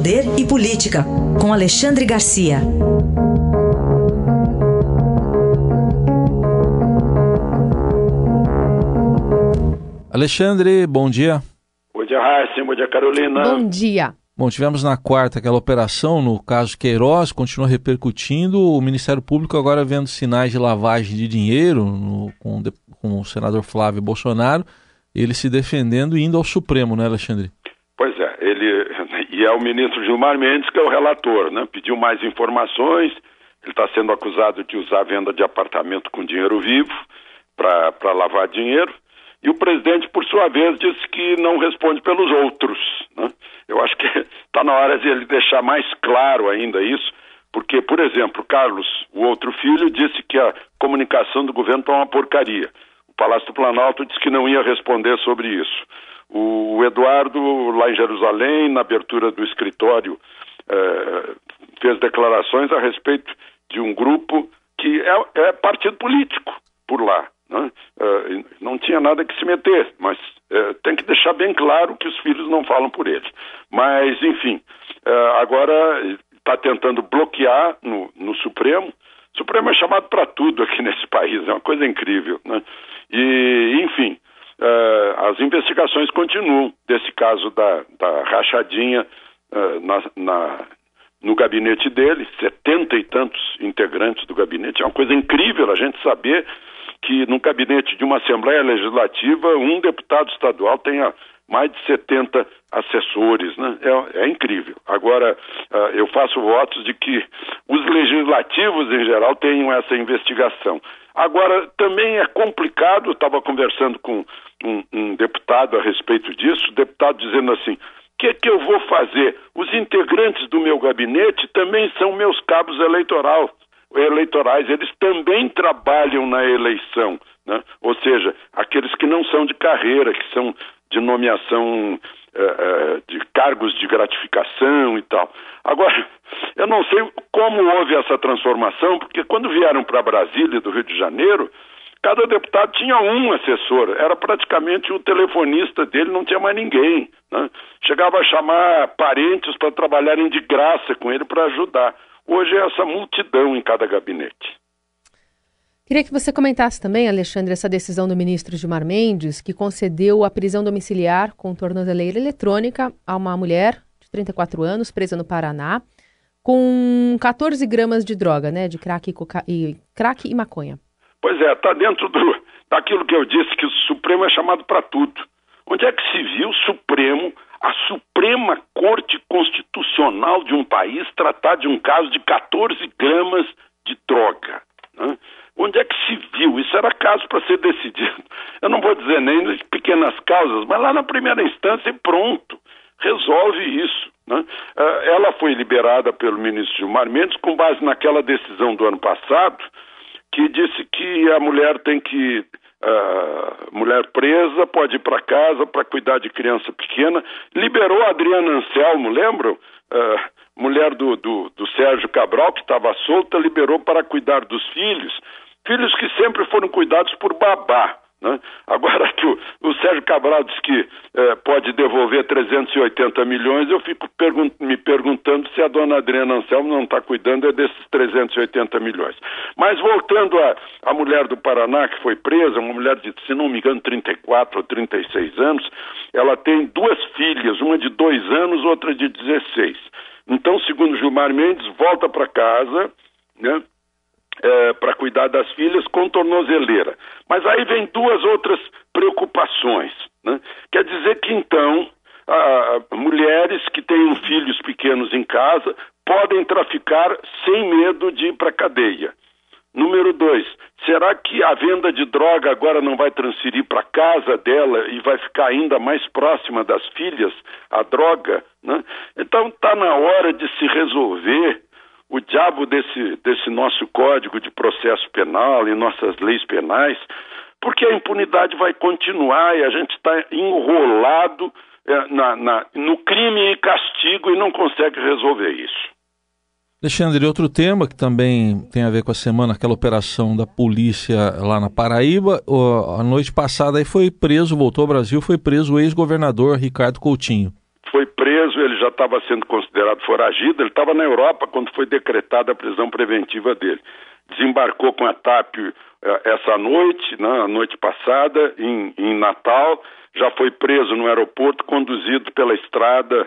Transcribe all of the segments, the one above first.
Poder e Política, com Alexandre Garcia. Alexandre, bom dia. Bom dia, Raíssa. Bom dia, Carolina. Bom dia. Bom, tivemos na quarta aquela operação no caso Queiroz, continua repercutindo. O Ministério Público agora vendo sinais de lavagem de dinheiro no, com, com, o senador Flávio Bolsonaro, ele se defendendo e indo ao Supremo, né, Alexandre? Pois é, ele e é o ministro Gilmar Mendes que é o relator, né? Pediu mais informações. Ele está sendo acusado de usar a venda de apartamento com dinheiro vivo para lavar dinheiro. E o presidente, por sua vez, disse que não responde pelos outros. Né? Eu acho que está na hora de ele deixar mais claro ainda isso, porque, por exemplo, Carlos, o outro filho, disse que a comunicação do governo está uma porcaria. O Palácio do Planalto disse que não ia responder sobre isso. O Eduardo, lá em Jerusalém, na abertura do escritório, eh, fez declarações a respeito de um grupo que é, é partido político por lá. Né? Uh, não tinha nada que se meter, mas uh, tem que deixar bem claro que os filhos não falam por ele. Mas, enfim, agora está tentando bloquear no, no Supremo. O Supremo é chamado para tudo aqui nesse país, é uma coisa incrível. Né? E, enfim, as investigações continuam desse caso da, da rachadinha na, na no gabinete dele, setenta e tantos integrantes do gabinete. É uma coisa incrível a gente saber que no gabinete de uma Assembleia Legislativa um deputado estadual tenha mais de 70 assessores, né? É, é incrível. Agora, uh, eu faço votos de que os legislativos em geral tenham essa investigação. Agora, também é complicado, estava conversando com um, um, deputado a respeito disso, deputado dizendo assim, o que, que eu vou fazer? Os integrantes do meu gabinete também são meus cabos eleitoral, eleitorais, eles também trabalham na eleição, né? ou seja, aqueles que não são de carreira, que são de nomeação eh, eh, de cargos de gratificação e tal. Agora, eu não sei como houve essa transformação, porque quando vieram para Brasília, do Rio de Janeiro, cada deputado tinha um assessor, era praticamente o telefonista dele, não tinha mais ninguém. Né? Chegava a chamar parentes para trabalharem de graça com ele para ajudar. Hoje é essa multidão em cada gabinete. Queria que você comentasse também, Alexandre, essa decisão do ministro Gilmar Mendes, que concedeu a prisão domiciliar com tornozeleira eletrônica a uma mulher de 34 anos, presa no Paraná, com 14 gramas de droga, né, de crack e, coca... e, crack e maconha. Pois é, está dentro do, daquilo que eu disse, que o Supremo é chamado para tudo. Onde é que se viu o Supremo a Suprema Corte Constitucional de um país tratar de um caso de 14 gramas de droga. Né? Onde é que se viu? Isso era caso para ser decidido. Eu não vou dizer nem pequenas causas, mas lá na primeira instância pronto. Resolve isso. Né? Ah, ela foi liberada pelo ministro Gilmar Mendes com base naquela decisão do ano passado que disse que a mulher tem que Uh, mulher presa pode ir para casa para cuidar de criança pequena. Liberou a Adriana Anselmo, lembram? Uh, mulher do, do, do Sérgio Cabral, que estava solta, liberou para cuidar dos filhos. Filhos que sempre foram cuidados por babá. Né? Agora que o, o, Sérgio Cabral diz que eh, pode devolver 380 milhões, eu fico pergun me perguntando se a dona Adriana Anselmo não está cuidando é desses 380 milhões. Mas voltando à mulher do Paraná, que foi presa, uma mulher de, se não me engano, 34 ou 36 anos, ela tem duas filhas, uma de dois anos, outra de 16. Então, segundo Gilmar Mendes, volta para casa, né? É, para cuidar das filhas com tornozeleira. Mas aí vem duas outras preocupações. Né? Quer dizer que então a, mulheres que têm filhos pequenos em casa podem traficar sem medo de ir para a cadeia. Número dois, será que a venda de droga agora não vai transferir para casa dela e vai ficar ainda mais próxima das filhas a droga? Né? Então está na hora de se resolver o diabo desse, desse nosso código de processo penal e nossas leis penais, porque a impunidade vai continuar e a gente está enrolado é, na, na, no crime e castigo e não consegue resolver isso. Alexandre, outro tema que também tem a ver com a semana, aquela operação da polícia lá na Paraíba, a noite passada aí foi preso, voltou ao Brasil, foi preso o ex-governador Ricardo Coutinho. Preso ele já estava sendo considerado foragido, ele estava na Europa quando foi decretada a prisão preventiva dele. Desembarcou com a TAP eh, essa noite, né, noite passada, em, em Natal, já foi preso no aeroporto, conduzido pela estrada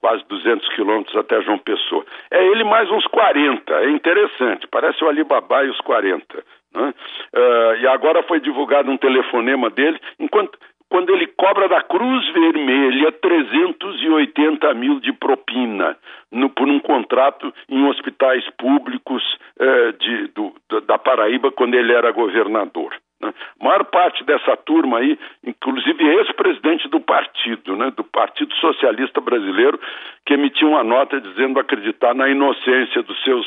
quase 200 quilômetros até João Pessoa. É ele mais uns 40, é interessante, parece o Alibaba e os 40. Né? Uh, e agora foi divulgado um telefonema dele, enquanto quando ele cobra da Cruz Vermelha 380 mil de propina no, por um contrato em hospitais públicos uh, de, do, da Paraíba quando ele era governador. Né? A maior parte dessa turma aí, inclusive ex-presidente do partido, né, do Partido Socialista Brasileiro, que emitiu uma nota dizendo acreditar na inocência dos seus,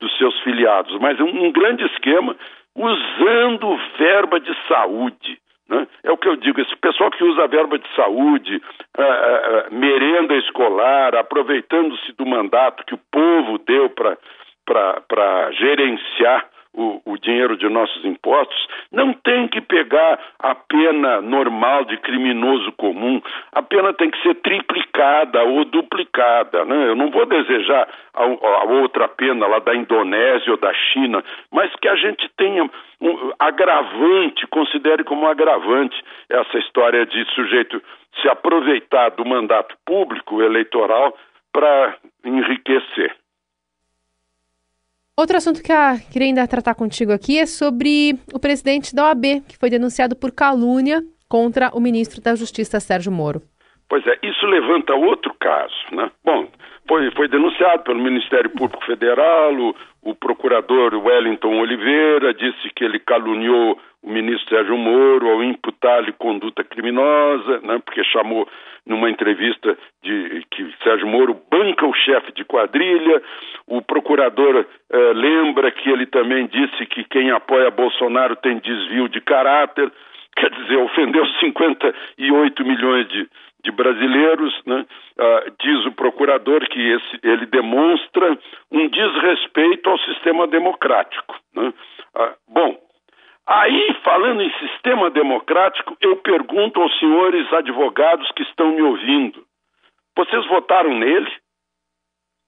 dos seus filiados. Mas um, um grande esquema usando verba de saúde. Né? É o que eu digo, esse pessoal que usa verba de saúde, uh, uh, merenda escolar, aproveitando-se do mandato que o povo deu para gerenciar o, o, dinheiro de nossos impostos, não tem que pegar a pena normal de criminoso comum, a pena tem que ser triplicada ou duplicada. Né? Eu não vou desejar a, a outra pena lá da Indonésia ou da China, mas que a gente tenha um agravante, considere como agravante essa história de sujeito se aproveitar do mandato público eleitoral para enriquecer. Outro assunto que eu queria ainda tratar contigo aqui é sobre o presidente da OAB, que foi denunciado por calúnia contra o ministro da Justiça, Sérgio Moro. Pois é, isso levanta outro caso, né? Bom, foi, foi denunciado pelo Ministério Público Federal, o, o procurador Wellington Oliveira disse que ele caluniou o ministro Sérgio Moro ao imputar-lhe conduta criminosa, né, porque chamou numa entrevista de que Sérgio Moro banca o chefe de quadrilha. O procurador eh, lembra que ele também disse que quem apoia Bolsonaro tem desvio de caráter, quer dizer, ofendeu 58 milhões de, de brasileiros, né? ah, diz o procurador que esse, ele demonstra um desrespeito ao sistema democrático. Né? Ah, bom, aí falando em sistema democrático, eu pergunto aos senhores advogados que estão me ouvindo: vocês votaram nele?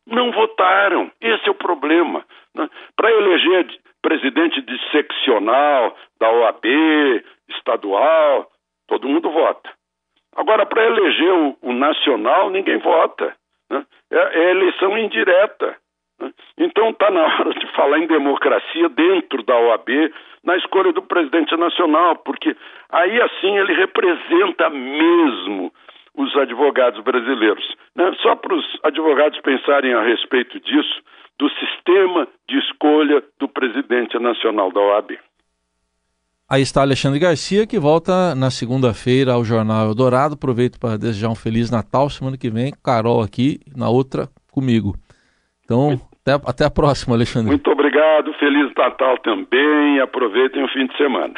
Não votaram. Esse é o problema. Né? Para eleger presidente de seccional, da OAB, estadual, todo mundo vota. Agora, para eleger o, o, nacional, ninguém vota. Né? É, é, eleição indireta. Né? Então está na hora de falar em democracia dentro da OAB, na escolha do presidente nacional, porque aí assim ele representa mesmo os advogados brasileiros. Né? Só para os advogados pensarem a respeito disso, do sistema de escolha do presidente nacional da OAB. Aí está Alexandre Garcia, que volta na segunda-feira ao Jornal Eldorado. Aproveito para desejar um Feliz Natal. Semana que vem, Carol aqui, na outra comigo. Então, até, até a próxima, Alexandre. Muito obrigado. Feliz Natal também. Aproveitem o fim de semana.